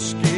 whiskey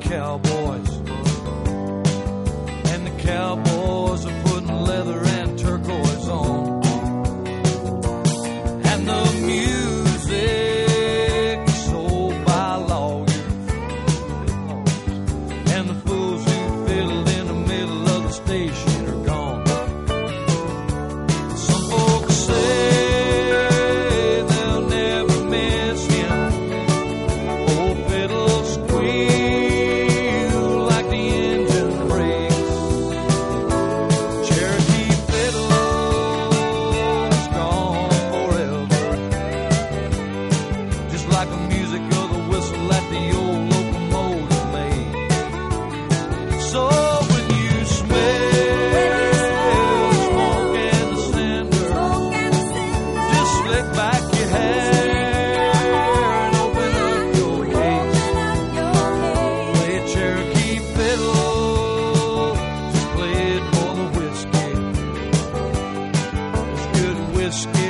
cowboys, and the cowboys are putting leather and turquoise on, and the music is sold by lawyers, and the fools who fiddled in the middle of the station biscuit.